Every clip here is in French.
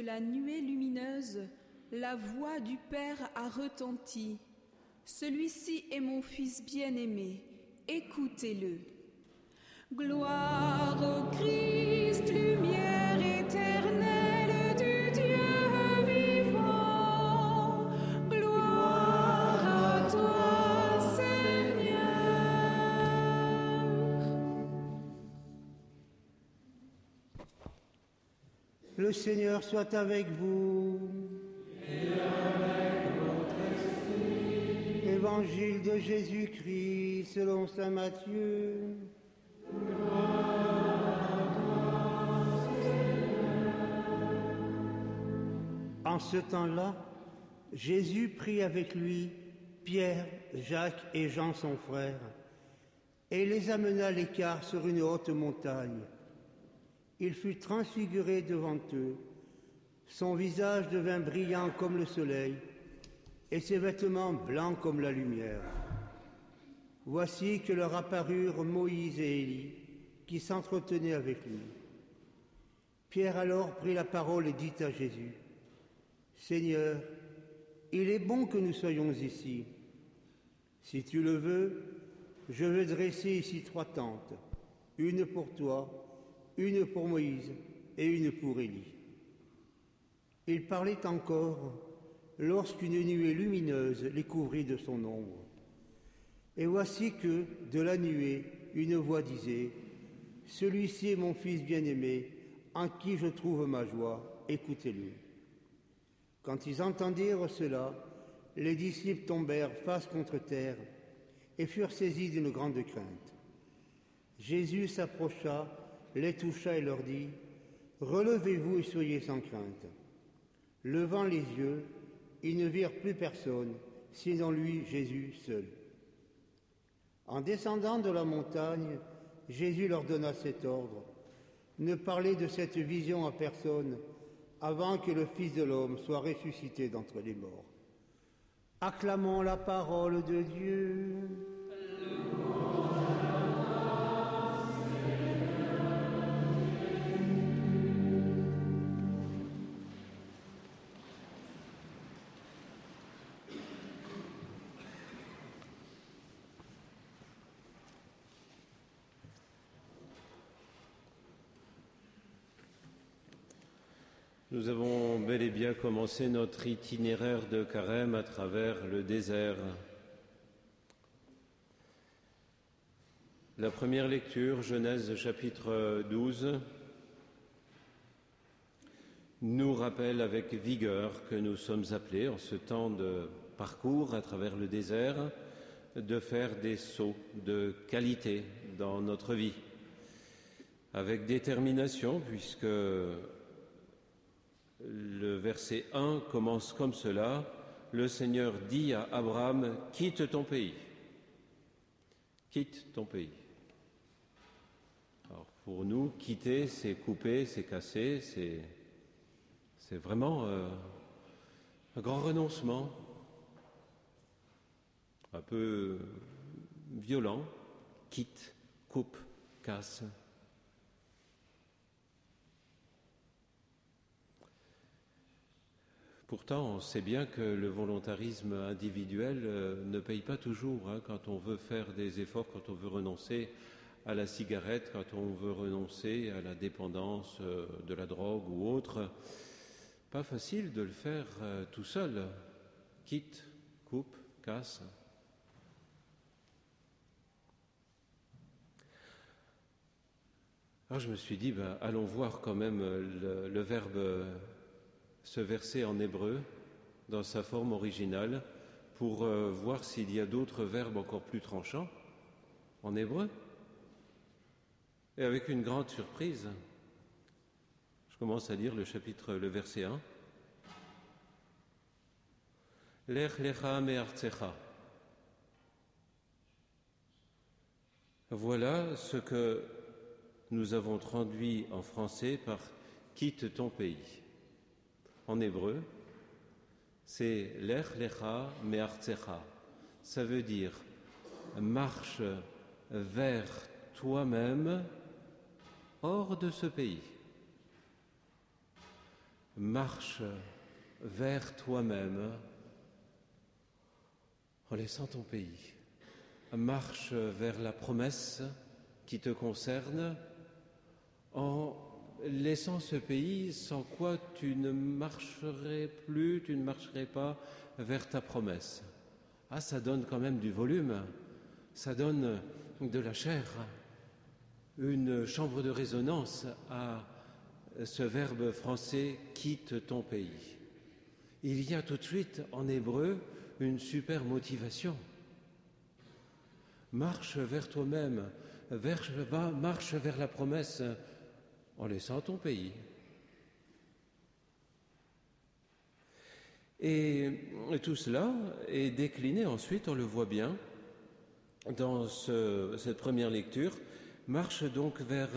la nuée lumineuse, la voix du Père a retenti. Celui-ci est mon Fils bien-aimé, écoutez-le. Gloire au Christ, lumière éternelle Le Seigneur soit avec vous. Évangile de Jésus-Christ selon Saint Matthieu. En ce temps-là, Jésus prit avec lui Pierre, Jacques et Jean son frère, et les amena à l'écart sur une haute montagne. Il fut transfiguré devant eux. Son visage devint brillant comme le soleil, et ses vêtements blancs comme la lumière. Voici que leur apparurent Moïse et Élie, qui s'entretenaient avec lui. Pierre alors prit la parole et dit à Jésus, Seigneur, il est bon que nous soyons ici. Si tu le veux, je veux dresser ici trois tentes, une pour toi, une pour Moïse et une pour Élie. Il parlait encore lorsqu'une nuée lumineuse les couvrit de son ombre. Et voici que, de la nuée, une voix disait, Celui-ci est mon Fils bien-aimé, en qui je trouve ma joie, écoutez-le. Quand ils entendirent cela, les disciples tombèrent face contre terre et furent saisis d'une grande crainte. Jésus s'approcha, les toucha et leur dit, Relevez-vous et soyez sans crainte. Levant les yeux, ils ne virent plus personne, sinon lui, Jésus seul. En descendant de la montagne, Jésus leur donna cet ordre. Ne parlez de cette vision à personne avant que le Fils de l'homme soit ressuscité d'entre les morts. Acclamons la parole de Dieu. Nous avons bel et bien commencé notre itinéraire de carême à travers le désert. La première lecture, Genèse chapitre 12, nous rappelle avec vigueur que nous sommes appelés en ce temps de parcours à travers le désert de faire des sauts de qualité dans notre vie, avec détermination puisque le verset 1 commence comme cela. Le Seigneur dit à Abraham, quitte ton pays. Quitte ton pays. Alors pour nous, quitter, c'est couper, c'est casser, c'est, vraiment euh, un grand renoncement, un peu violent. Quitte, coupe, casse. Pourtant, on sait bien que le volontarisme individuel euh, ne paye pas toujours hein, quand on veut faire des efforts, quand on veut renoncer à la cigarette, quand on veut renoncer à la dépendance euh, de la drogue ou autre. Pas facile de le faire euh, tout seul. Quitte, coupe, casse. Alors je me suis dit, ben, allons voir quand même le verbe ce verset en hébreu dans sa forme originale pour euh, voir s'il y a d'autres verbes encore plus tranchants en hébreu. Et avec une grande surprise, je commence à lire le chapitre, le verset 1. Lech lecha me'artzecha. Voilà ce que nous avons traduit en français par quitte ton pays en hébreu, c'est lech lecha me'artzecha. Ça veut dire marche vers toi-même hors de ce pays. marche vers toi-même en laissant ton pays. Marche vers la promesse qui te concerne en laissant ce pays sans quoi tu ne marcherais plus, tu ne marcherais pas vers ta promesse. Ah, ça donne quand même du volume, ça donne de la chair, une chambre de résonance à ce verbe français quitte ton pays. Il y a tout de suite en hébreu une super motivation. Marche vers toi-même, marche vers la promesse en laissant ton pays. Et tout cela est décliné ensuite, on le voit bien, dans cette première lecture. Marche donc vers,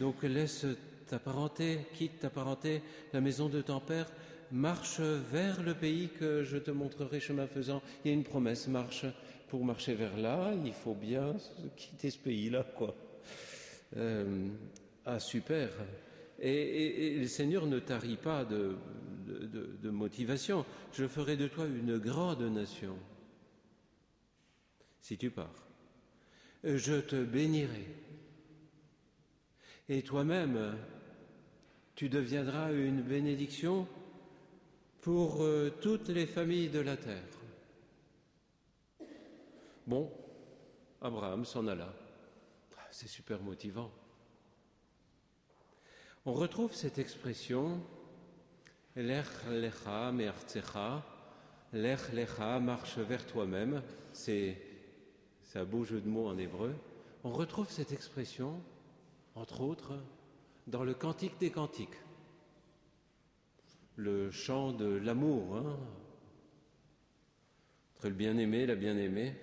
donc laisse ta parenté, quitte ta parenté, la maison de ton père, marche vers le pays que je te montrerai chemin faisant. Il y a une promesse, marche. Pour marcher vers là, il faut bien quitter ce pays-là, quoi. Euh, ah, super. Et, le Seigneur ne tarit pas de, motivation. Je ferai de toi une grande nation si tu pars. Je te bénirai. Et toi-même, tu deviendras une bénédiction pour euh, toutes les familles de la terre. Bon, Abraham s'en alla. Ah, c'est super motivant. On retrouve cette expression Lech lecha me'artzecha, Lech lecha marche vers toi-même. C'est un beau jeu de mots en hébreu. On retrouve cette expression, entre autres, dans le Cantique des Cantiques le chant de l'amour, hein, entre le bien-aimé et la bien-aimée.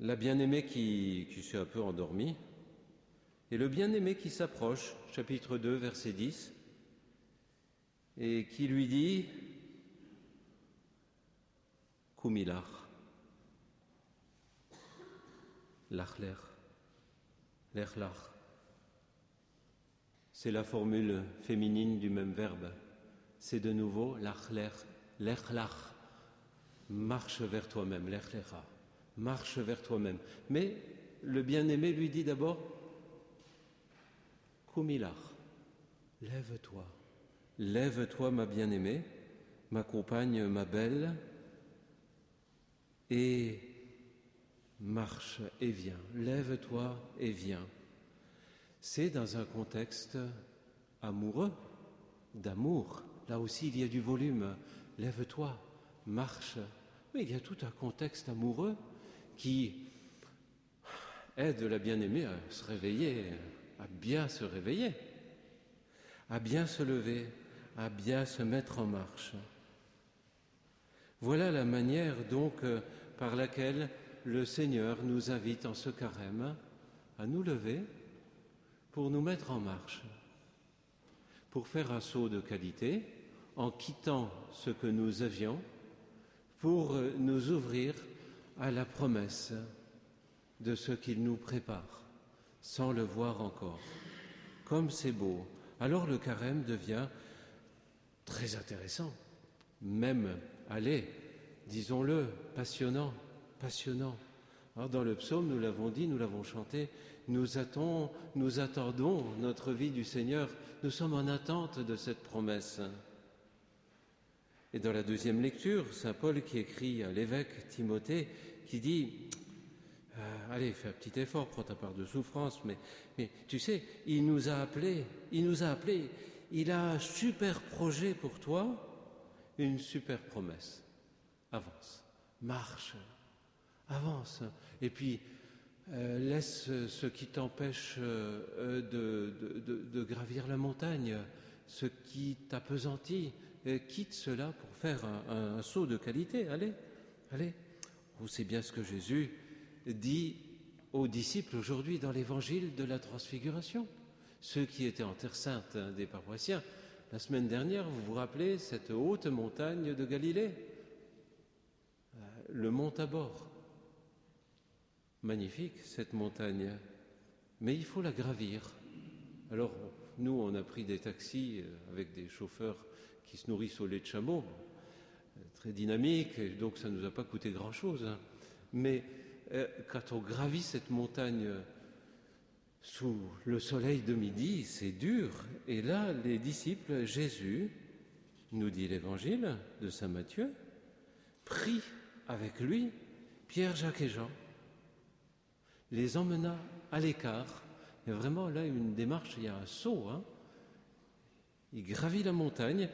La bien-aimée qui, s'est un peu endormie et le bien-aimé qui s'approche, chapitre 2, verset 10, et qui lui dit Kumilar, lachler. C'est la formule féminine du même verbe. C'est de nouveau l'achler, l'echlach. Marche vers toi-même, l'echlecha. Marche vers toi-même. Mais le bien-aimé lui dit d'abord Kumilach, lève-toi. Lève-toi, ma bien-aimée, ma compagne, ma belle, et marche et viens. Lève-toi et viens c'est dans un contexte amoureux, d'amour. Là aussi, il y a du volume. Lève-toi, marche. Mais il y a tout un contexte amoureux qui aide la bien-aimée à se réveiller, à bien se réveiller, à bien se lever, à bien se mettre en marche. Voilà la manière donc par laquelle le Seigneur nous invite en ce carême à nous lever, pour nous mettre en marche, pour faire un saut de qualité en quittant ce que nous avions, pour nous ouvrir à la promesse de ce qu'il nous prépare, sans le voir encore. Comme c'est beau, alors le carême devient très intéressant, même, allez, disons-le, passionnant, passionnant. Alors dans le psaume, nous l'avons dit, nous l'avons chanté, nous, attendons, nous attendons notre vie du Seigneur, nous sommes en attente de cette promesse. Et dans la deuxième lecture, Saint Paul qui écrit à l'évêque Timothée, qui dit, euh, allez, fais un petit effort, prends ta part de souffrance, mais, tu sais, il nous a appelés, il nous a appelés, il a un super projet pour toi, une super promesse. Avance, marche, avance. Et puis, euh, laisse ce qui t'empêche euh, de, gravir la montagne, ce qui t'apesantit, quitte cela pour faire un, saut de qualité. Allez, allez. Vous savez bien ce que Jésus dit aux disciples aujourd'hui dans l'évangile de la transfiguration. Ceux qui étaient en Terre Sainte hein, des paroissiens, la semaine dernière, vous vous rappelez cette haute montagne de Galilée, euh, le mont Tabor magnifique cette montagne, mais il faut la gravir. Alors, nous, on a pris des taxis euh, avec des chauffeurs qui se nourrissent au lait de chameau, euh, très dynamiques, et donc ça ne nous a pas coûté grand-chose. Hein. Mais euh, quand on gravit cette montagne sous le soleil de midi, c'est dur. Et là, les disciples, Jésus, nous dit l'évangile de Saint Matthieu, prit avec lui Pierre, Jacques et Jean, les emmena à l'écart. Et vraiment, là, une démarche, il y a un saut. Hein. Il gravit la montagne,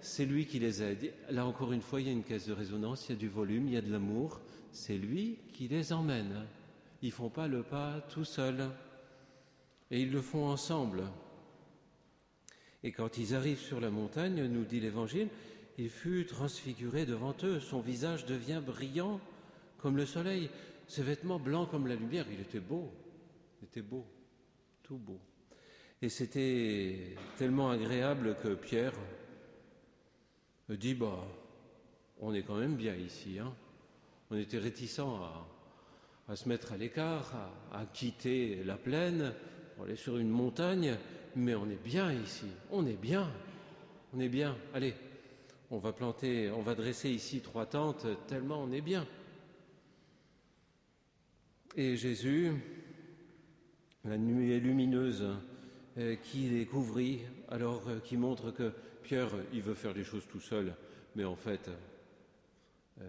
c'est lui qui les aide. Là, encore une fois, il y a une caisse de résonance, il y a du volume, il y a de l'amour. C'est lui qui les emmène. Ils font pas le pas tout seuls. Et ils le font ensemble. Et quand ils arrivent sur la montagne, nous dit l'Évangile, il fut transfiguré devant eux, son visage devient brillant comme le soleil, ses vêtements blancs comme la lumière, il était beau, il était beau, tout beau. Et c'était tellement agréable que Pierre dit, bah, on est quand même bien ici, hein. On était réticents à, se mettre à l'écart, à quitter la plaine, on est sur une montagne, mais on est bien ici, on est bien, on est bien. Allez, on va planter, on va dresser ici trois tentes, tellement on est bien. Et Jésus, la nuée lumineuse euh, qui les couvrit, alors euh, qui montre que Pierre, il veut faire des choses tout seul, mais en fait, euh,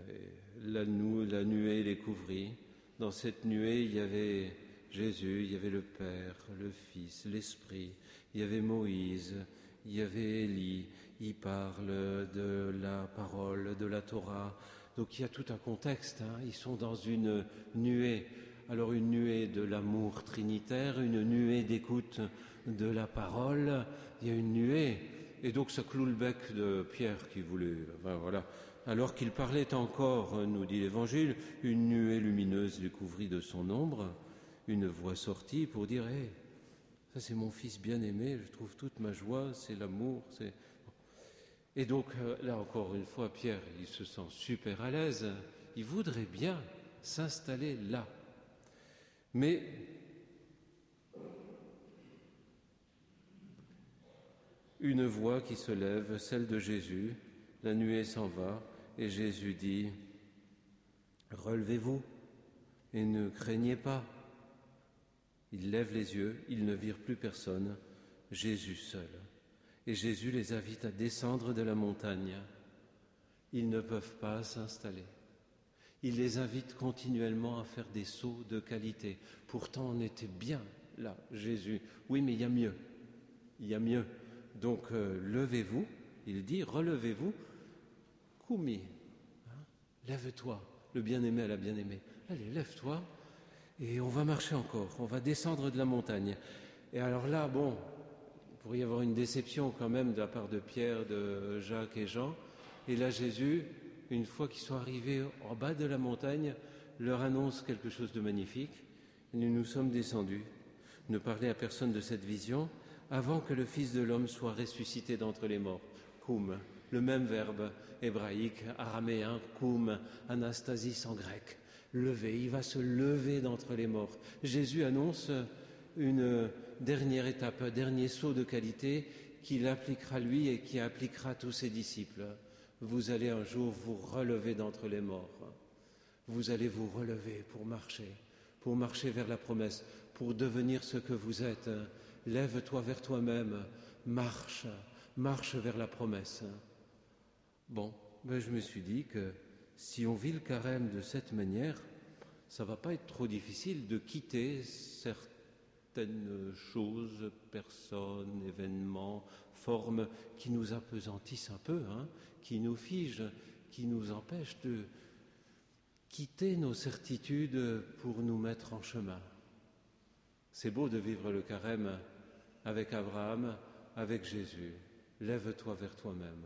la, la nuée les couvrit. Dans cette nuée, il y avait Jésus, il y avait le Père, le Fils, l'Esprit, il y avait Moïse, il y avait Élie, il parle de la parole, de la Torah. Donc il y a tout un contexte, hein. ils sont dans une nuée. Alors une nuée de l'amour trinitaire, une nuée d'écoute de la parole, il y a une nuée. Et donc ça cloue le bec de Pierre qui voulait, voilà. Alors qu'il parlait encore, nous dit l'Évangile, une nuée lumineuse découvrit de son ombre une voix sortie pour dire Hé, ça c'est mon fils bien-aimé, je trouve toute ma joie, c'est l'amour. Et donc euh, là encore une fois, Pierre, il se sent super à l'aise, il voudrait bien s'installer là. Mais une voix qui se lève, celle de Jésus, la nuée s'en va, et Jésus dit, Relevez-vous et ne craignez pas. Ils lèvent les yeux, ils ne virent plus personne, Jésus seul. Et Jésus les invite à descendre de la montagne. Ils ne peuvent pas s'installer. Il les invite continuellement à faire des sauts de qualité. Pourtant, on était bien là, Jésus. Oui, mais il y a mieux. Il y a mieux. Donc, euh, levez-vous. Il dit, relevez-vous. Koumi, hein, lève-toi, le bien-aimé à la bien-aimée. Allez, lève-toi. Et on va marcher encore, on va descendre de la montagne. Et alors là, bon, il pourrait y avoir une déception quand même de la part de Pierre, de Jacques et Jean. Et là, Jésus, une fois qu'ils sont arrivés en bas de la montagne, leur annonce quelque chose de magnifique. nous nous sommes descendus. Ne parlez à personne de cette vision avant que le Fils de l'homme soit ressuscité d'entre les morts. Koum, le même verbe hébraïque, araméen, koum, anastasis en grec lever, il va se lever d'entre les morts. Jésus annonce une dernière étape, un dernier saut de qualité qu'il appliquera lui et qui appliquera tous ses disciples. Vous allez un jour vous relever d'entre les morts. Vous allez vous relever pour marcher, pour marcher vers la promesse, pour devenir ce que vous êtes. Lève-toi vers toi-même, marche, marche vers la promesse. Bon, ben je me suis dit que si on vit le carême de cette manière, ça va pas être trop difficile de quitter certaines choses, personnes, événements, formes qui nous apesantissent un peu, hein, qui nous figent, qui nous empêchent de quitter nos certitudes pour nous mettre en chemin. C'est beau de vivre le carême avec Abraham, avec Jésus. Lève-toi vers toi-même.